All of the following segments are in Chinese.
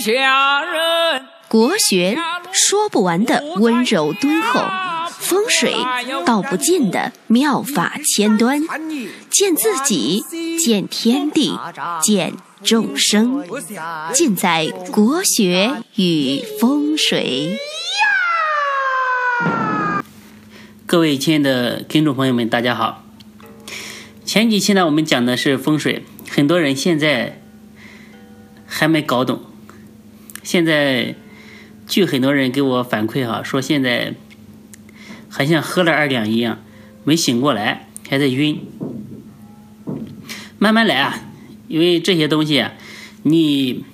下人。国学说不完的温柔敦厚，风水道不尽的妙法千端，见自己，见天地，见众生，尽在国学与风水。各位亲爱的听众朋友们，大家好。前几期呢，我们讲的是风水，很多人现在还没搞懂。现在，据很多人给我反馈哈，说现在还像喝了二两一样，没醒过来，还在晕。慢慢来啊，因为这些东西啊，你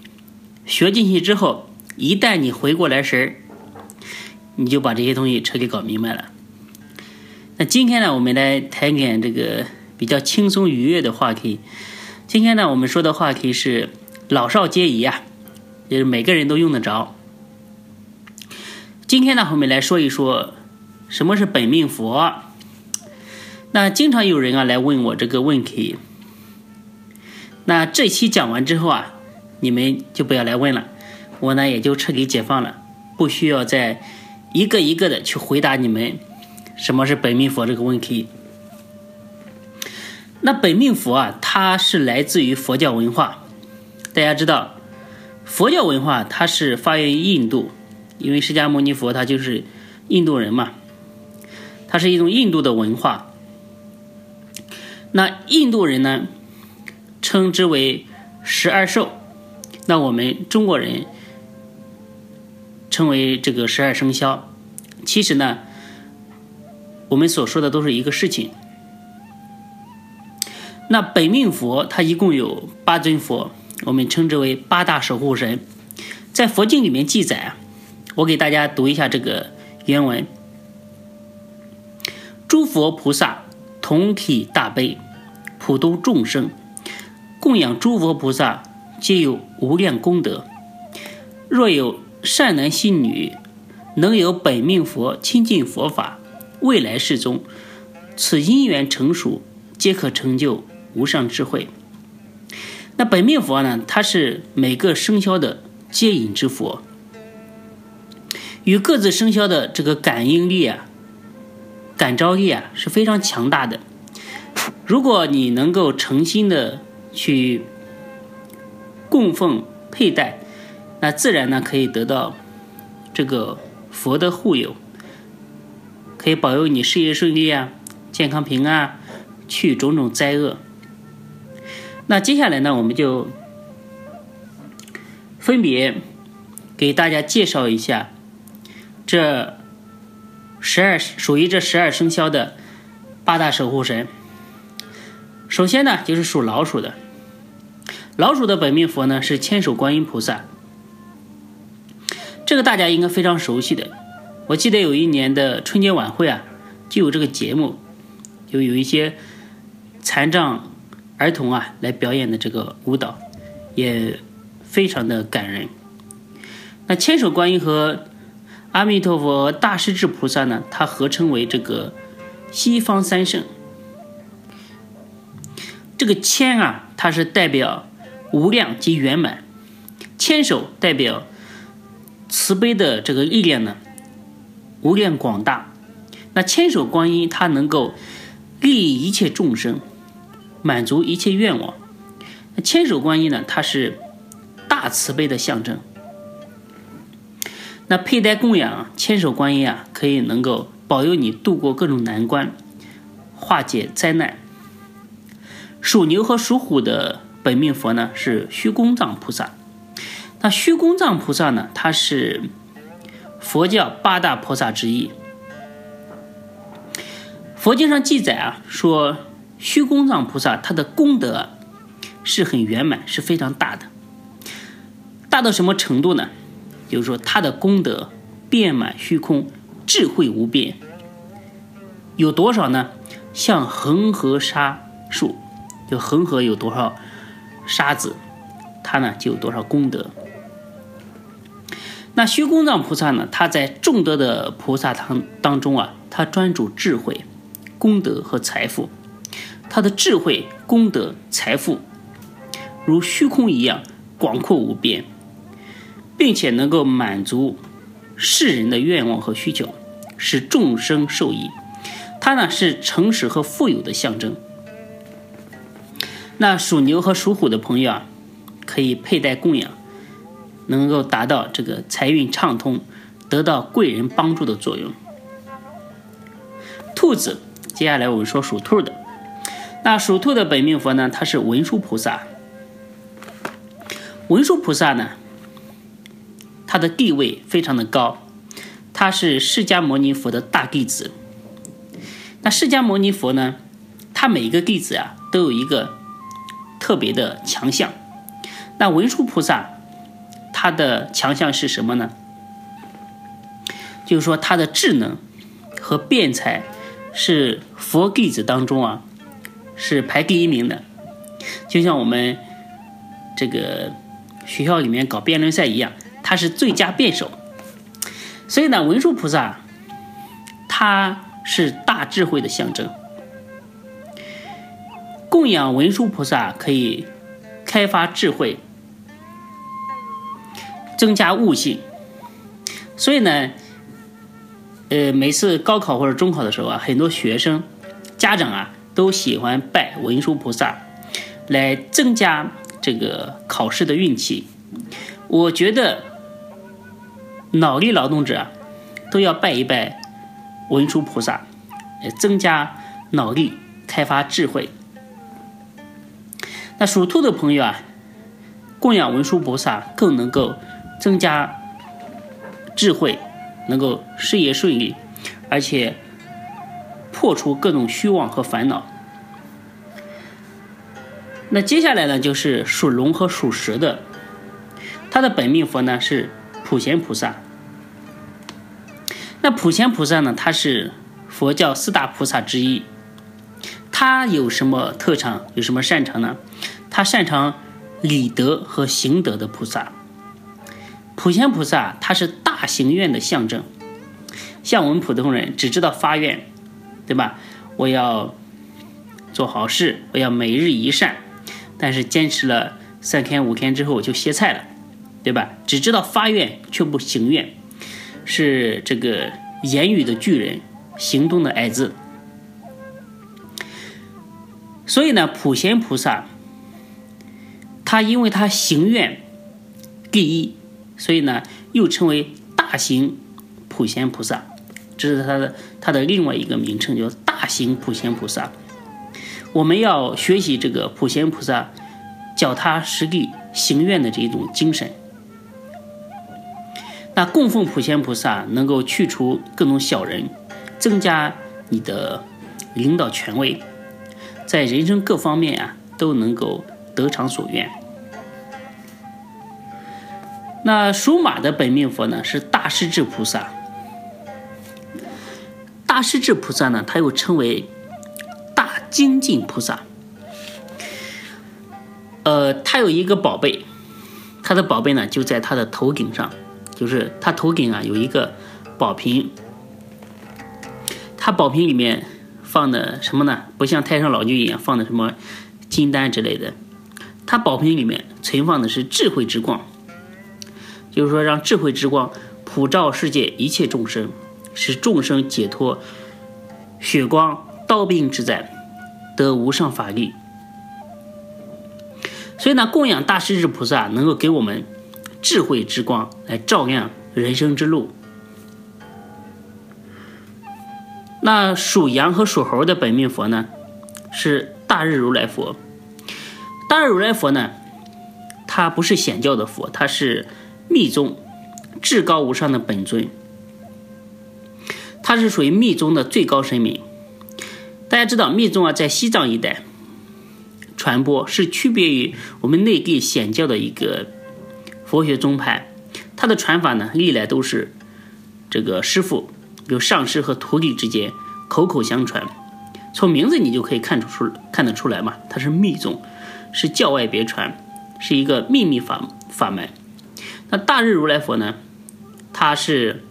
学进去之后，一旦你回过来神儿，你就把这些东西彻底搞明白了。那今天呢，我们来谈点这个比较轻松愉悦的话题。今天呢，我们说的话题是老少皆宜啊，就是每个人都用得着。今天呢，我们来说一说什么是本命佛。那经常有人啊来问我这个问题。那这期讲完之后啊，你们就不要来问了，我呢也就彻底解放了，不需要再一个一个的去回答你们。什么是本命佛这个问题？那本命佛啊，它是来自于佛教文化。大家知道，佛教文化它是发源于印度，因为释迦牟尼佛他就是印度人嘛，它是一种印度的文化。那印度人呢，称之为十二兽，那我们中国人称为这个十二生肖。其实呢。我们所说的都是一个事情。那本命佛它一共有八尊佛，我们称之为八大守护神。在佛经里面记载啊，我给大家读一下这个原文：诸佛菩萨同体大悲，普度众生，供养诸佛菩萨皆有无量功德。若有善男信女，能有本命佛亲近佛法。未来世中，此因缘成熟，皆可成就无上智慧。那本命佛呢？它是每个生肖的接引之佛，与各自生肖的这个感应力啊、感召力啊是非常强大的。如果你能够诚心的去供奉佩戴，那自然呢可以得到这个佛的护佑。可以保佑你事业顺利啊，健康平安，去种种灾厄。那接下来呢，我们就分别给大家介绍一下这十二属于这十二生肖的八大守护神。首先呢，就是属老鼠的，老鼠的本命佛呢是千手观音菩萨，这个大家应该非常熟悉的。我记得有一年的春节晚会啊，就有这个节目，就有一些残障儿童啊来表演的这个舞蹈，也非常的感人。那千手观音和阿弥陀佛、大势至菩萨呢，它合称为这个西方三圣。这个千啊，它是代表无量及圆满；千手代表慈悲的这个力量呢。无量广大，那千手观音它能够利益一切众生，满足一切愿望。那千手观音呢，它是大慈悲的象征。那佩戴供养千手观音啊，可以能够保佑你度过各种难关，化解灾难。属牛和属虎的本命佛呢是虚空藏菩萨。那虚空藏菩萨呢，他是。佛教八大菩萨之一。佛经上记载啊，说虚空藏菩萨他的功德是很圆满，是非常大的。大到什么程度呢？就是说他的功德遍满虚空，智慧无边。有多少呢？像恒河沙数，就恒河有多少沙子，他呢就有多少功德。那虚空藏菩萨呢？他在众多的菩萨当当中啊，他专注智慧、功德和财富。他的智慧、功德、财富如虚空一样广阔无边。并且能够满足世人的愿望和需求，使众生受益。它呢是诚实和富有的象征。那属牛和属虎的朋友啊，可以佩戴供养，能够达到这个财运畅通，得到贵人帮助的作用。兔子，接下来我们说属兔的。那属兔的本命佛呢，它是文殊菩萨。文殊菩萨呢，他的地位非常的高，他是释迦牟尼佛的大弟子。那释迦牟尼佛呢，他每一个弟子啊，都有一个。特别的强项，那文殊菩萨他的强项是什么呢？就是说他的智能和辩才是佛弟子当中啊是排第一名的，就像我们这个学校里面搞辩论赛一样，他是最佳辩手。所以呢，文殊菩萨他是大智慧的象征。供养文殊菩萨可以开发智慧，增加悟性。所以呢，呃，每次高考或者中考的时候啊，很多学生、家长啊都喜欢拜文殊菩萨，来增加这个考试的运气。我觉得脑力劳动者都要拜一拜文殊菩萨，增加脑力，开发智慧。那属兔的朋友啊，供养文殊菩萨更能够增加智慧，能够事业顺利，而且破除各种虚妄和烦恼。那接下来呢，就是属龙和属蛇的，他的本命佛呢是普贤菩萨。那普贤菩萨呢，他是佛教四大菩萨之一。他有什么特长？有什么擅长呢？他擅长理德和行德的菩萨。普贤菩萨他是大行愿的象征。像我们普通人只知道发愿，对吧？我要做好事，我要每日一善，但是坚持了三天五天之后就歇菜了，对吧？只知道发愿却不行愿，是这个言语的巨人，行动的矮子。所以呢，普贤菩萨，他因为他行愿第一，所以呢又称为大行普贤菩萨，这是他的他的另外一个名称，叫大行普贤菩萨。我们要学习这个普贤菩萨脚踏实地行愿的这一种精神。那供奉普贤菩萨能够去除各种小人，增加你的领导权威。在人生各方面啊，都能够得偿所愿。那属马的本命佛呢，是大势至菩萨。大势至菩萨呢，他又称为大精进菩萨。呃，他有一个宝贝，他的宝贝呢就在他的头顶上，就是他头顶啊有一个宝瓶，他宝瓶里面。放的什么呢？不像太上老君一样放的什么金丹之类的，它宝瓶里面存放的是智慧之光，就是说让智慧之光普照世界一切众生，使众生解脱血光刀兵之灾，得无上法力。所以呢，供养大势至菩萨能够给我们智慧之光来照亮人生之路。那属羊和属猴的本命佛呢，是大日如来佛。大日如来佛呢，他不是显教的佛，他是密宗至高无上的本尊，他是属于密宗的最高神明。大家知道，密宗啊，在西藏一带传播，是区别于我们内地显教的一个佛学宗派。它的传法呢，历来都是这个师傅。有上师和徒弟之间口口相传，从名字你就可以看出出看得出来嘛，它是密宗，是教外别传，是一个秘密法法门。那大日如来佛呢，他是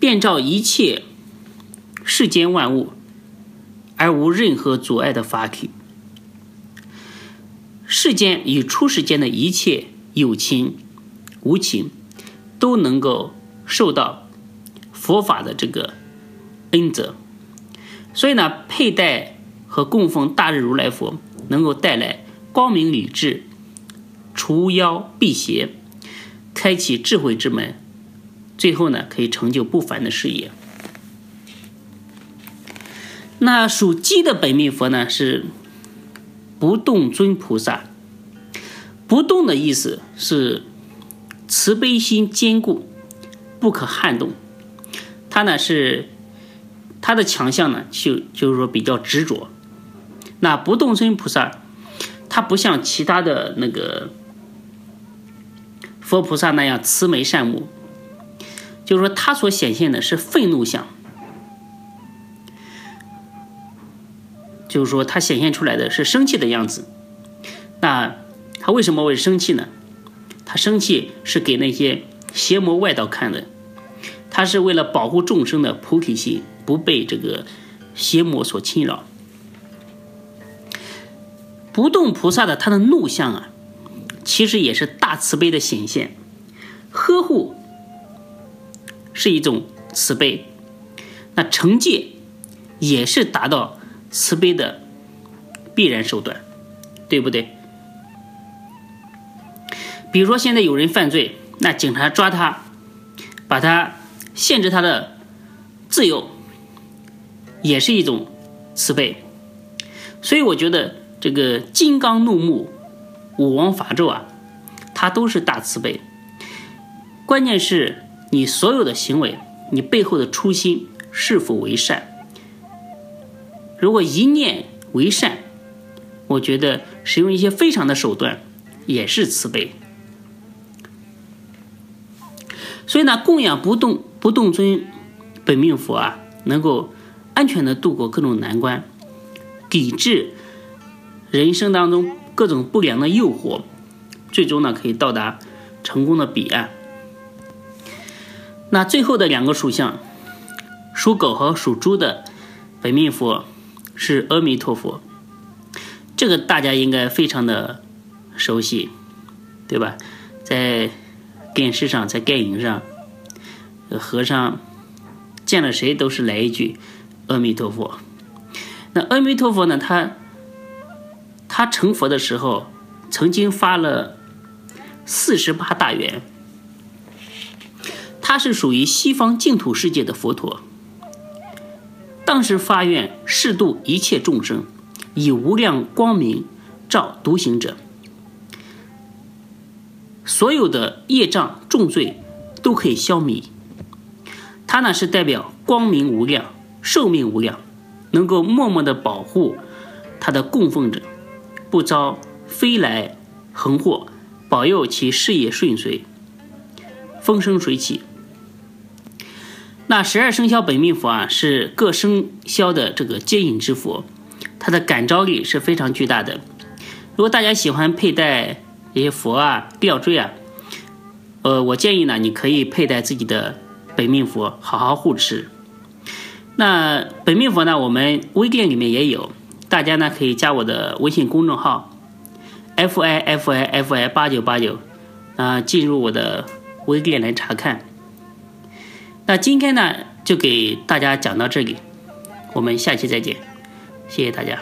遍照一切世间万物而无任何阻碍的法体，世间与出世间的一切有情无情，都能够受到佛法的这个恩泽。所以呢，佩戴和供奉大日如来佛，能够带来光明理智、除妖辟邪、开启智慧之门，最后呢，可以成就不凡的事业。那属鸡的本命佛呢是不动尊菩萨。不动的意思是慈悲心坚固，不可撼动。他呢是他的强项呢就就是说比较执着。那不动尊菩萨，他不像其他的那个佛菩萨那样慈眉善目，就是说他所显现的是愤怒相。就是说，他显现出来的是生气的样子。那他为什么会生气呢？他生气是给那些邪魔外道看的。他是为了保护众生的菩提心不被这个邪魔所侵扰。不动菩萨的他的怒相啊，其实也是大慈悲的显现。呵护是一种慈悲，那惩戒也是达到。慈悲的必然手段，对不对？比如说，现在有人犯罪，那警察抓他，把他限制他的自由，也是一种慈悲。所以，我觉得这个金刚怒目、武王伐纣啊，它都是大慈悲。关键是你所有的行为，你背后的初心是否为善。如果一念为善，我觉得使用一些非常的手段也是慈悲。所以呢，供养不动不动尊本命佛啊，能够安全的度过各种难关，抵制人生当中各种不良的诱惑，最终呢可以到达成功的彼岸。那最后的两个属相，属狗和属猪的本命佛。是阿弥陀佛，这个大家应该非常的熟悉，对吧？在电视上，在电影上，和尚见了谁都是来一句阿弥陀佛。那阿弥陀佛呢？他他成佛的时候，曾经发了四十八大愿，他是属于西方净土世界的佛陀。当时发愿誓度一切众生，以无量光明照独行者，所有的业障重罪都可以消弭。他呢是代表光明无量、寿命无量，能够默默的保护他的供奉者，不遭飞来横祸，保佑其事业顺遂、风生水起。那十二生肖本命佛啊，是各生肖的这个接引之佛，它的感召力是非常巨大的。如果大家喜欢佩戴一些佛啊、吊坠啊，呃，我建议呢，你可以佩戴自己的本命佛，好好护持。那本命佛呢，我们微店里面也有，大家呢可以加我的微信公众号 f i f i f i 八九八九，啊，进入我的微店来查看。那今天呢，就给大家讲到这里，我们下期再见，谢谢大家。